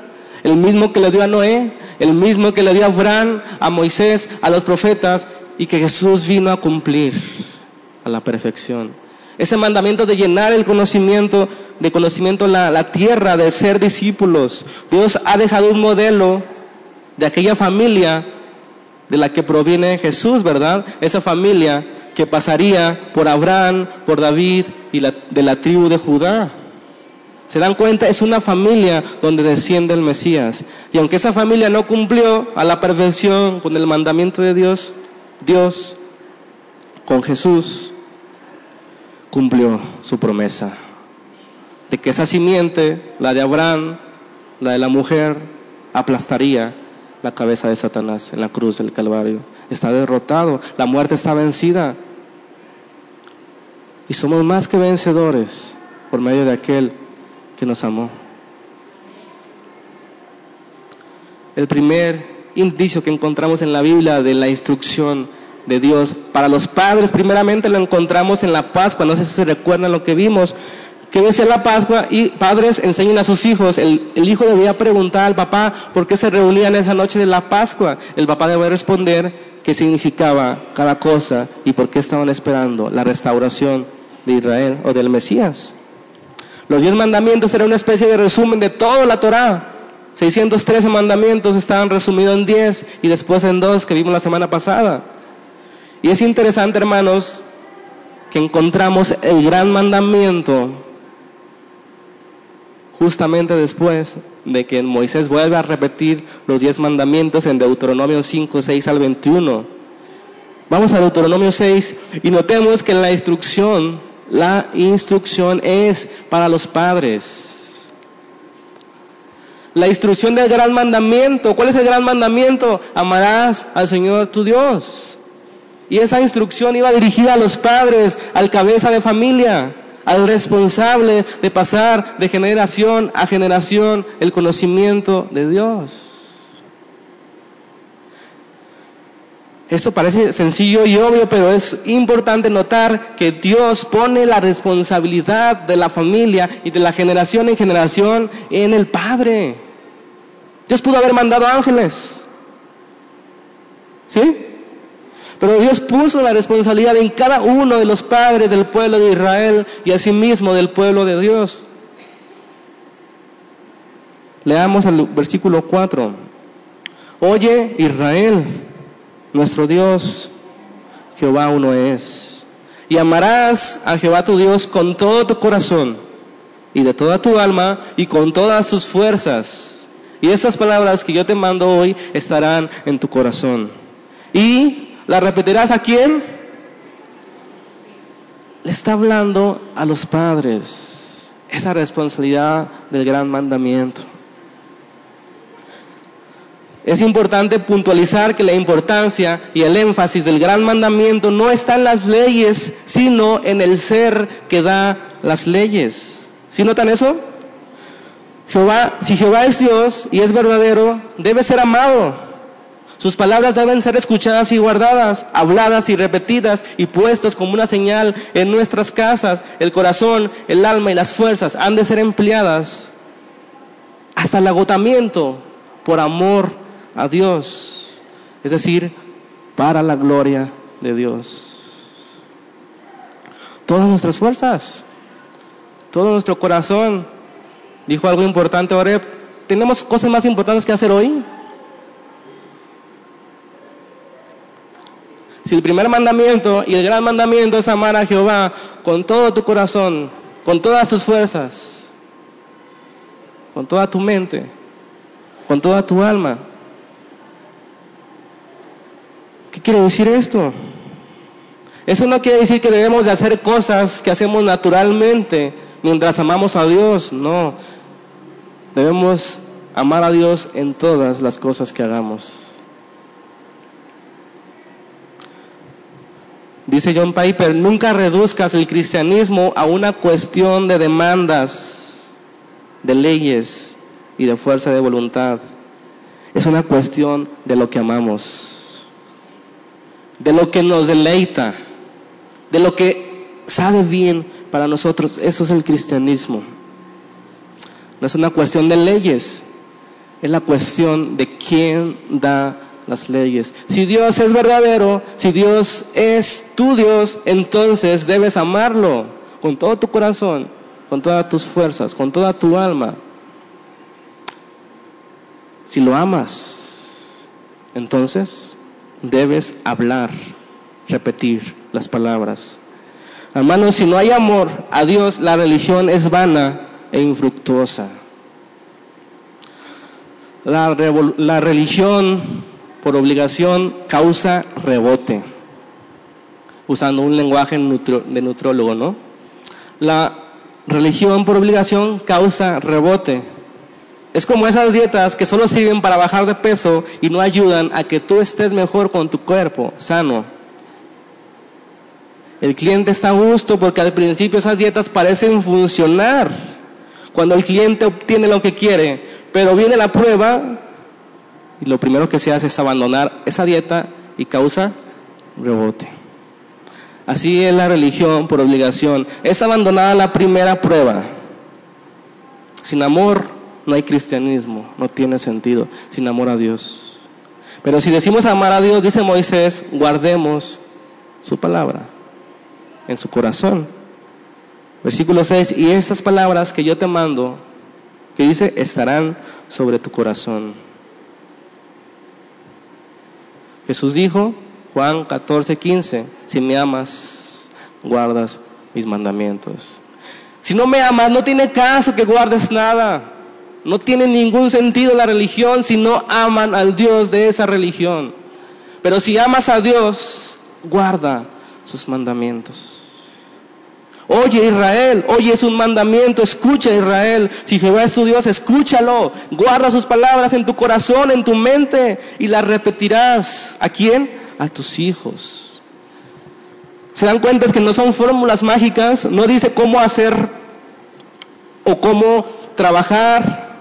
el mismo que le dio a Noé, el mismo que le dio a Abraham, a Moisés, a los profetas y que Jesús vino a cumplir a la perfección. Ese mandamiento de llenar el conocimiento, de conocimiento la, la tierra, de ser discípulos. Dios ha dejado un modelo de aquella familia de la que proviene Jesús, ¿verdad? Esa familia que pasaría por Abraham, por David y de la tribu de Judá. ¿Se dan cuenta? Es una familia donde desciende el Mesías. Y aunque esa familia no cumplió a la perfección con el mandamiento de Dios, Dios con Jesús cumplió su promesa de que esa simiente, la de Abraham, la de la mujer, aplastaría la cabeza de Satanás en la cruz del Calvario. Está derrotado, la muerte está vencida. Y somos más que vencedores por medio de aquel que nos amó. El primer indicio que encontramos en la Biblia de la instrucción de Dios para los padres, primeramente lo encontramos en la Pascua, no sé si se recuerdan lo que vimos, que decía la Pascua y padres enseñan a sus hijos. El, hijo debía preguntar al papá por qué se reunían esa noche de la Pascua. El papá debe responder qué significaba cada cosa y por qué estaban esperando la restauración de Israel o del Mesías. Los diez mandamientos eran una especie de resumen de toda la Torá. 613 mandamientos estaban resumidos en 10 y después en dos que vimos la semana pasada. Y es interesante, hermanos, que encontramos el gran mandamiento justamente después de que Moisés vuelve a repetir los diez mandamientos en Deuteronomio 5, 6 al 21. Vamos a Deuteronomio 6 y notemos que la instrucción, la instrucción es para los padres. La instrucción del gran mandamiento, ¿cuál es el gran mandamiento? Amarás al Señor tu Dios. Y esa instrucción iba dirigida a los padres, al cabeza de familia. Al responsable de pasar de generación a generación el conocimiento de Dios. Esto parece sencillo y obvio, pero es importante notar que Dios pone la responsabilidad de la familia y de la generación en generación en el Padre. Dios pudo haber mandado ángeles. ¿Sí? Pero Dios puso la responsabilidad en cada uno de los padres del pueblo de Israel y asimismo del pueblo de Dios. Leamos el versículo 4. Oye Israel, nuestro Dios, Jehová uno es. Y amarás a Jehová tu Dios con todo tu corazón y de toda tu alma y con todas tus fuerzas. Y estas palabras que yo te mando hoy estarán en tu corazón. Y ¿La repetirás a quién? Le está hablando a los padres esa responsabilidad del gran mandamiento. Es importante puntualizar que la importancia y el énfasis del gran mandamiento no está en las leyes, sino en el ser que da las leyes. ¿Sí notan eso? Jehová, si Jehová es Dios y es verdadero, debe ser amado. Sus palabras deben ser escuchadas y guardadas, habladas y repetidas y puestos como una señal en nuestras casas. El corazón, el alma y las fuerzas han de ser empleadas hasta el agotamiento por amor a Dios. Es decir, para la gloria de Dios. Todas nuestras fuerzas, todo nuestro corazón. Dijo algo importante Oreb. ¿Tenemos cosas más importantes que hacer hoy? Si el primer mandamiento y el gran mandamiento es amar a Jehová con todo tu corazón, con todas tus fuerzas, con toda tu mente, con toda tu alma. ¿Qué quiere decir esto? Eso no quiere decir que debemos de hacer cosas que hacemos naturalmente mientras amamos a Dios, no. Debemos amar a Dios en todas las cosas que hagamos. Dice John Piper, nunca reduzcas el cristianismo a una cuestión de demandas, de leyes y de fuerza de voluntad. Es una cuestión de lo que amamos, de lo que nos deleita, de lo que sabe bien para nosotros. Eso es el cristianismo. No es una cuestión de leyes, es la cuestión de quién da las leyes. Si Dios es verdadero, si Dios es tu Dios, entonces debes amarlo con todo tu corazón, con todas tus fuerzas, con toda tu alma. Si lo amas, entonces debes hablar, repetir las palabras. Hermanos, si no hay amor a Dios, la religión es vana e infructuosa. La, la religión por obligación causa rebote, usando un lenguaje de nutrólogo, ¿no? La religión por obligación causa rebote. Es como esas dietas que solo sirven para bajar de peso y no ayudan a que tú estés mejor con tu cuerpo, sano. El cliente está a gusto porque al principio esas dietas parecen funcionar cuando el cliente obtiene lo que quiere, pero viene la prueba y lo primero que se hace es abandonar esa dieta y causa rebote. Así es la religión por obligación. Es abandonada la primera prueba. Sin amor no hay cristianismo, no tiene sentido. Sin amor a Dios. Pero si decimos amar a Dios, dice Moisés, guardemos su palabra en su corazón. Versículo 6, y estas palabras que yo te mando, que dice, estarán sobre tu corazón. Jesús dijo, Juan 14, 15, si me amas, guardas mis mandamientos. Si no me amas, no tiene caso que guardes nada. No tiene ningún sentido la religión si no aman al Dios de esa religión. Pero si amas a Dios, guarda sus mandamientos. Oye Israel, oye es un mandamiento, escucha Israel. Si Jehová es tu Dios, escúchalo. Guarda sus palabras en tu corazón, en tu mente y las repetirás. ¿A quién? A tus hijos. Se dan cuenta que no son fórmulas mágicas, no dice cómo hacer o cómo trabajar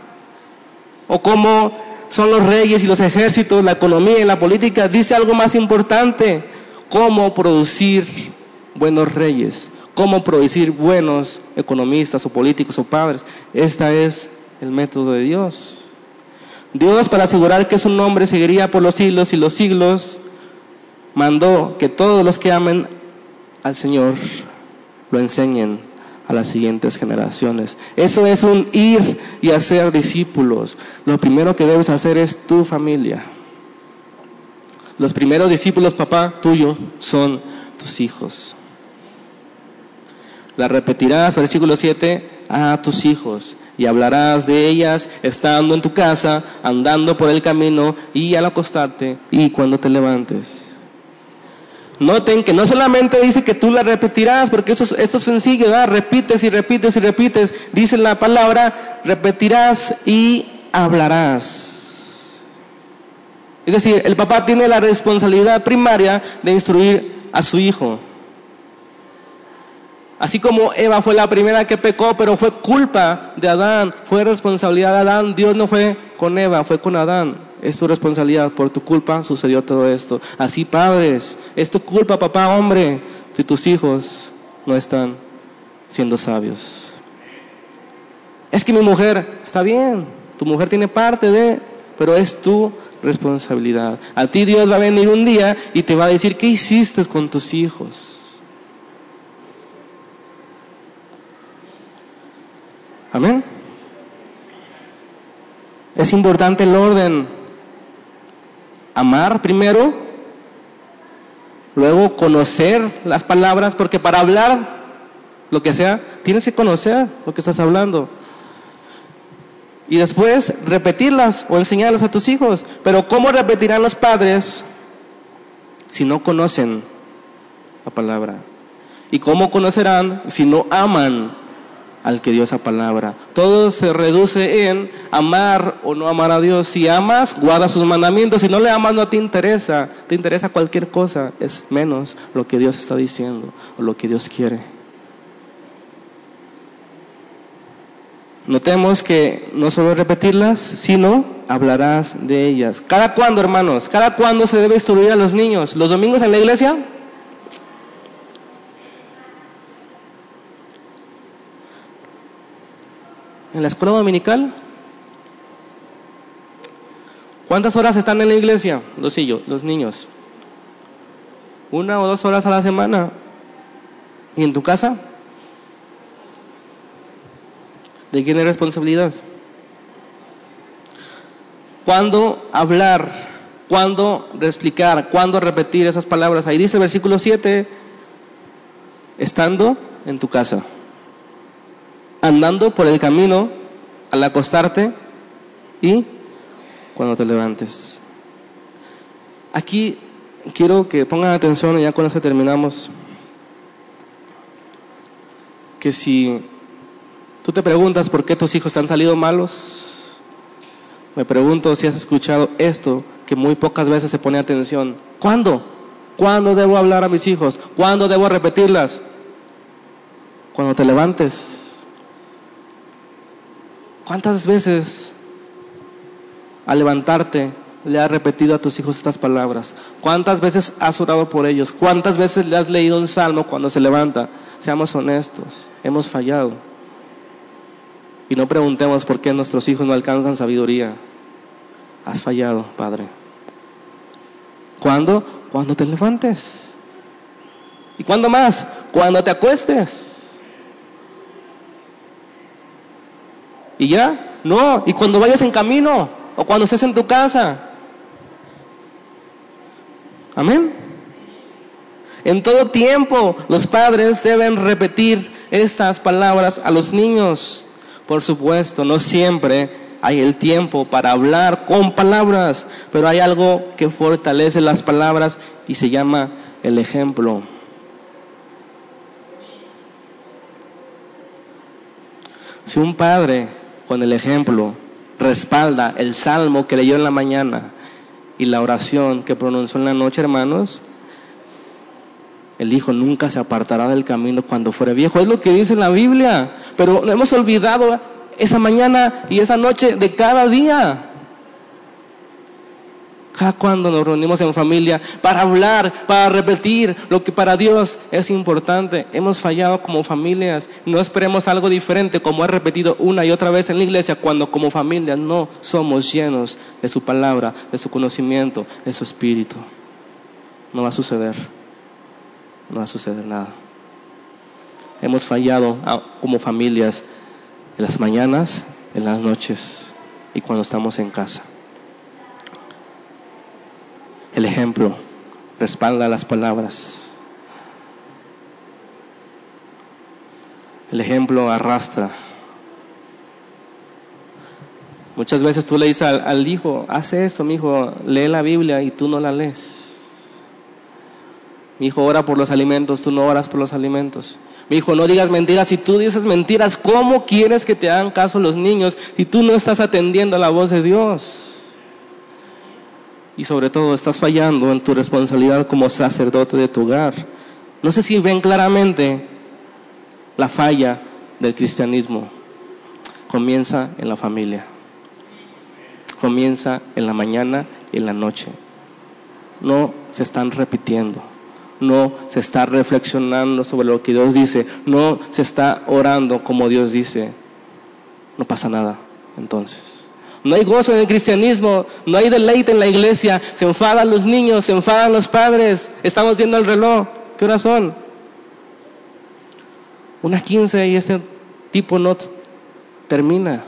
o cómo son los reyes y los ejércitos, la economía y la política. Dice algo más importante, cómo producir buenos reyes, cómo producir buenos economistas o políticos o padres. Este es el método de Dios. Dios, para asegurar que su nombre seguiría por los siglos y los siglos, mandó que todos los que amen al Señor lo enseñen a las siguientes generaciones. Eso es un ir y hacer discípulos. Lo primero que debes hacer es tu familia. Los primeros discípulos, papá, tuyo, son tus hijos. La repetirás, versículo 7, a tus hijos y hablarás de ellas estando en tu casa, andando por el camino y al acostarte y cuando te levantes. Noten que no solamente dice que tú la repetirás, porque esto, esto es sencillo, repites y repites y repites. Dice la palabra, repetirás y hablarás. Es decir, el papá tiene la responsabilidad primaria de instruir a su hijo. Así como Eva fue la primera que pecó, pero fue culpa de Adán, fue responsabilidad de Adán, Dios no fue con Eva, fue con Adán. Es tu responsabilidad, por tu culpa sucedió todo esto. Así padres, es tu culpa papá, hombre, si tus hijos no están siendo sabios. Es que mi mujer, está bien, tu mujer tiene parte de, pero es tu responsabilidad. A ti Dios va a venir un día y te va a decir, ¿qué hiciste con tus hijos? Amén. Es importante el orden. Amar primero, luego conocer las palabras, porque para hablar lo que sea, tienes que conocer lo que estás hablando. Y después repetirlas o enseñarlas a tus hijos. Pero ¿cómo repetirán los padres si no conocen la palabra? ¿Y cómo conocerán si no aman al que dio esa palabra. Todo se reduce en amar o no amar a Dios. Si amas, guarda sus mandamientos. Si no le amas, no te interesa. Te interesa cualquier cosa. Es menos lo que Dios está diciendo o lo que Dios quiere. Notemos que no solo repetirlas, sino hablarás de ellas. ¿Cada cuándo, hermanos? ¿Cada cuándo se debe instruir a los niños? ¿Los domingos en la iglesia? En la escuela dominical? ¿Cuántas horas están en la iglesia los, los niños? ¿Una o dos horas a la semana? ¿Y en tu casa? ¿De quién es responsabilidad? ¿Cuándo hablar? ¿Cuándo explicar? ¿Cuándo repetir esas palabras? Ahí dice el versículo 7, estando en tu casa andando por el camino al acostarte y cuando te levantes. Aquí quiero que pongan atención, ya cuando terminamos, que si tú te preguntas por qué tus hijos han salido malos, me pregunto si has escuchado esto, que muy pocas veces se pone atención. ¿Cuándo? ¿Cuándo debo hablar a mis hijos? ¿Cuándo debo repetirlas? Cuando te levantes ¿Cuántas veces al levantarte le has repetido a tus hijos estas palabras? ¿Cuántas veces has orado por ellos? ¿Cuántas veces le has leído un salmo cuando se levanta? Seamos honestos, hemos fallado. Y no preguntemos por qué nuestros hijos no alcanzan sabiduría. Has fallado, Padre. ¿Cuándo? Cuando te levantes. ¿Y cuándo más? Cuando te acuestes. ¿Y ya? No, y cuando vayas en camino o cuando estés en tu casa. Amén. En todo tiempo los padres deben repetir estas palabras a los niños. Por supuesto, no siempre hay el tiempo para hablar con palabras, pero hay algo que fortalece las palabras y se llama el ejemplo. Si un padre con el ejemplo, respalda el salmo que leyó en la mañana y la oración que pronunció en la noche, hermanos, el Hijo nunca se apartará del camino cuando fuere viejo. Es lo que dice la Biblia. Pero hemos olvidado esa mañana y esa noche de cada día. Cada cuando nos reunimos en familia para hablar, para repetir lo que para Dios es importante. Hemos fallado como familias. No esperemos algo diferente como he repetido una y otra vez en la iglesia cuando como familia no somos llenos de su palabra, de su conocimiento, de su espíritu. No va a suceder. No va a suceder nada. Hemos fallado como familias en las mañanas, en las noches y cuando estamos en casa. El ejemplo respalda las palabras. El ejemplo arrastra. Muchas veces tú le dices al, hijo, hace esto, mi hijo, lee la Biblia y tú no la lees. Mi hijo ora por los alimentos, tú no oras por los alimentos. Mi hijo, no digas mentiras. Si tú dices mentiras, ¿cómo quieres que te hagan caso los niños si tú no estás atendiendo a la voz de Dios? Y sobre todo estás fallando en tu responsabilidad como sacerdote de tu hogar. No sé si ven claramente la falla del cristianismo. Comienza en la familia. Comienza en la mañana y en la noche. No se están repitiendo. No se está reflexionando sobre lo que Dios dice. No se está orando como Dios dice. No pasa nada entonces. No hay gozo en el cristianismo, no hay deleite en la iglesia, se enfadan los niños, se enfadan los padres, estamos viendo el reloj, ¿qué horas son? Una quince y este tipo no termina.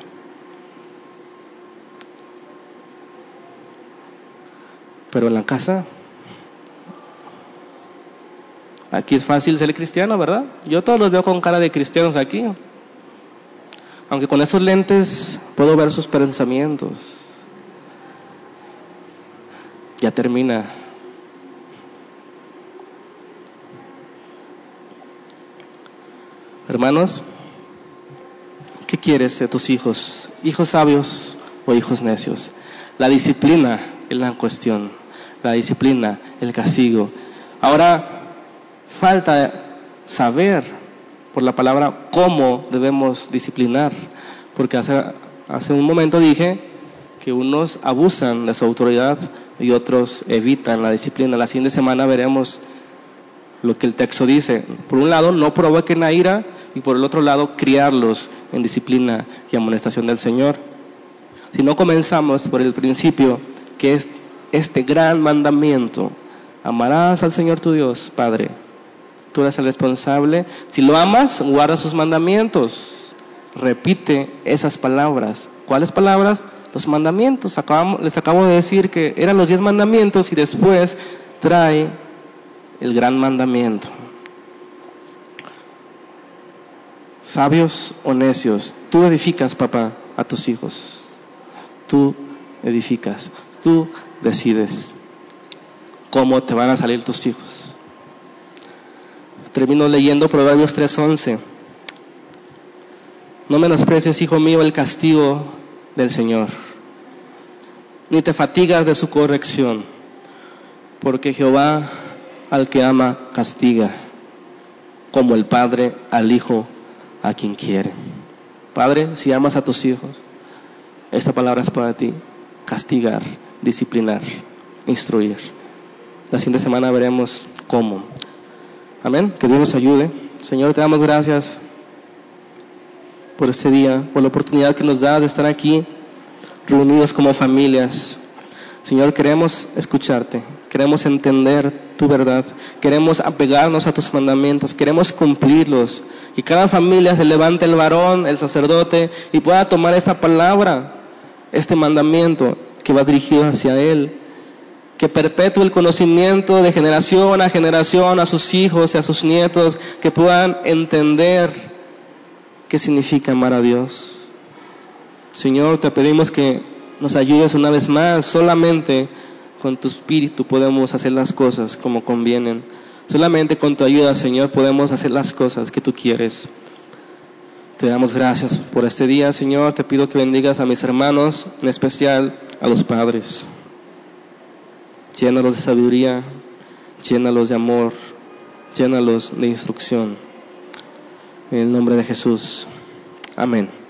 Pero en la casa, aquí es fácil ser cristiano, ¿verdad? Yo todos los veo con cara de cristianos aquí aunque con esos lentes puedo ver sus pensamientos. Ya termina. Hermanos, ¿qué quieres de tus hijos? ¿Hijos sabios o hijos necios? La disciplina es la cuestión. La disciplina, el castigo. Ahora, falta saber por la palabra cómo debemos disciplinar, porque hace, hace un momento dije que unos abusan de su autoridad y otros evitan la disciplina. La siguiente semana veremos lo que el texto dice. Por un lado, no provoquen a ira y por el otro lado, criarlos en disciplina y amonestación del Señor. Si no comenzamos por el principio, que es este gran mandamiento, amarás al Señor tu Dios, Padre, tú eres el responsable. Si lo amas, guarda sus mandamientos. Repite esas palabras. ¿Cuáles palabras? Los mandamientos. les acabo de decir que eran los diez mandamientos y después trae el gran mandamiento. Sabios o necios, tú edificas, papá, a tus hijos. Tú edificas. Tú decides cómo te van a salir tus hijos. Termino leyendo Proverbios 3:11. No menosprecies, hijo mío, el castigo del Señor, ni te fatigas de su corrección, porque Jehová al que ama castiga, como el Padre al Hijo a quien quiere. Padre, si amas a tus hijos, esta palabra es para ti, castigar, disciplinar, instruir. La siguiente semana veremos cómo. Amén. Que Dios nos ayude. Señor, te damos gracias por este día, por la oportunidad que nos das de estar aquí reunidos como familias. Señor, queremos escucharte, queremos entender tu verdad, queremos apegarnos a tus mandamientos, queremos cumplirlos. Que cada familia se levante el varón, el sacerdote, y pueda tomar esta palabra, este mandamiento que va dirigido hacia él que perpetúe el conocimiento de generación a generación a sus hijos y a sus nietos, que puedan entender qué significa amar a Dios. Señor, te pedimos que nos ayudes una vez más, solamente con tu espíritu podemos hacer las cosas como convienen. Solamente con tu ayuda, Señor, podemos hacer las cosas que tú quieres. Te damos gracias por este día, Señor. Te pido que bendigas a mis hermanos, en especial a los padres. Llénalos de sabiduría, llénalos de amor, llénalos de instrucción. En el nombre de Jesús. Amén.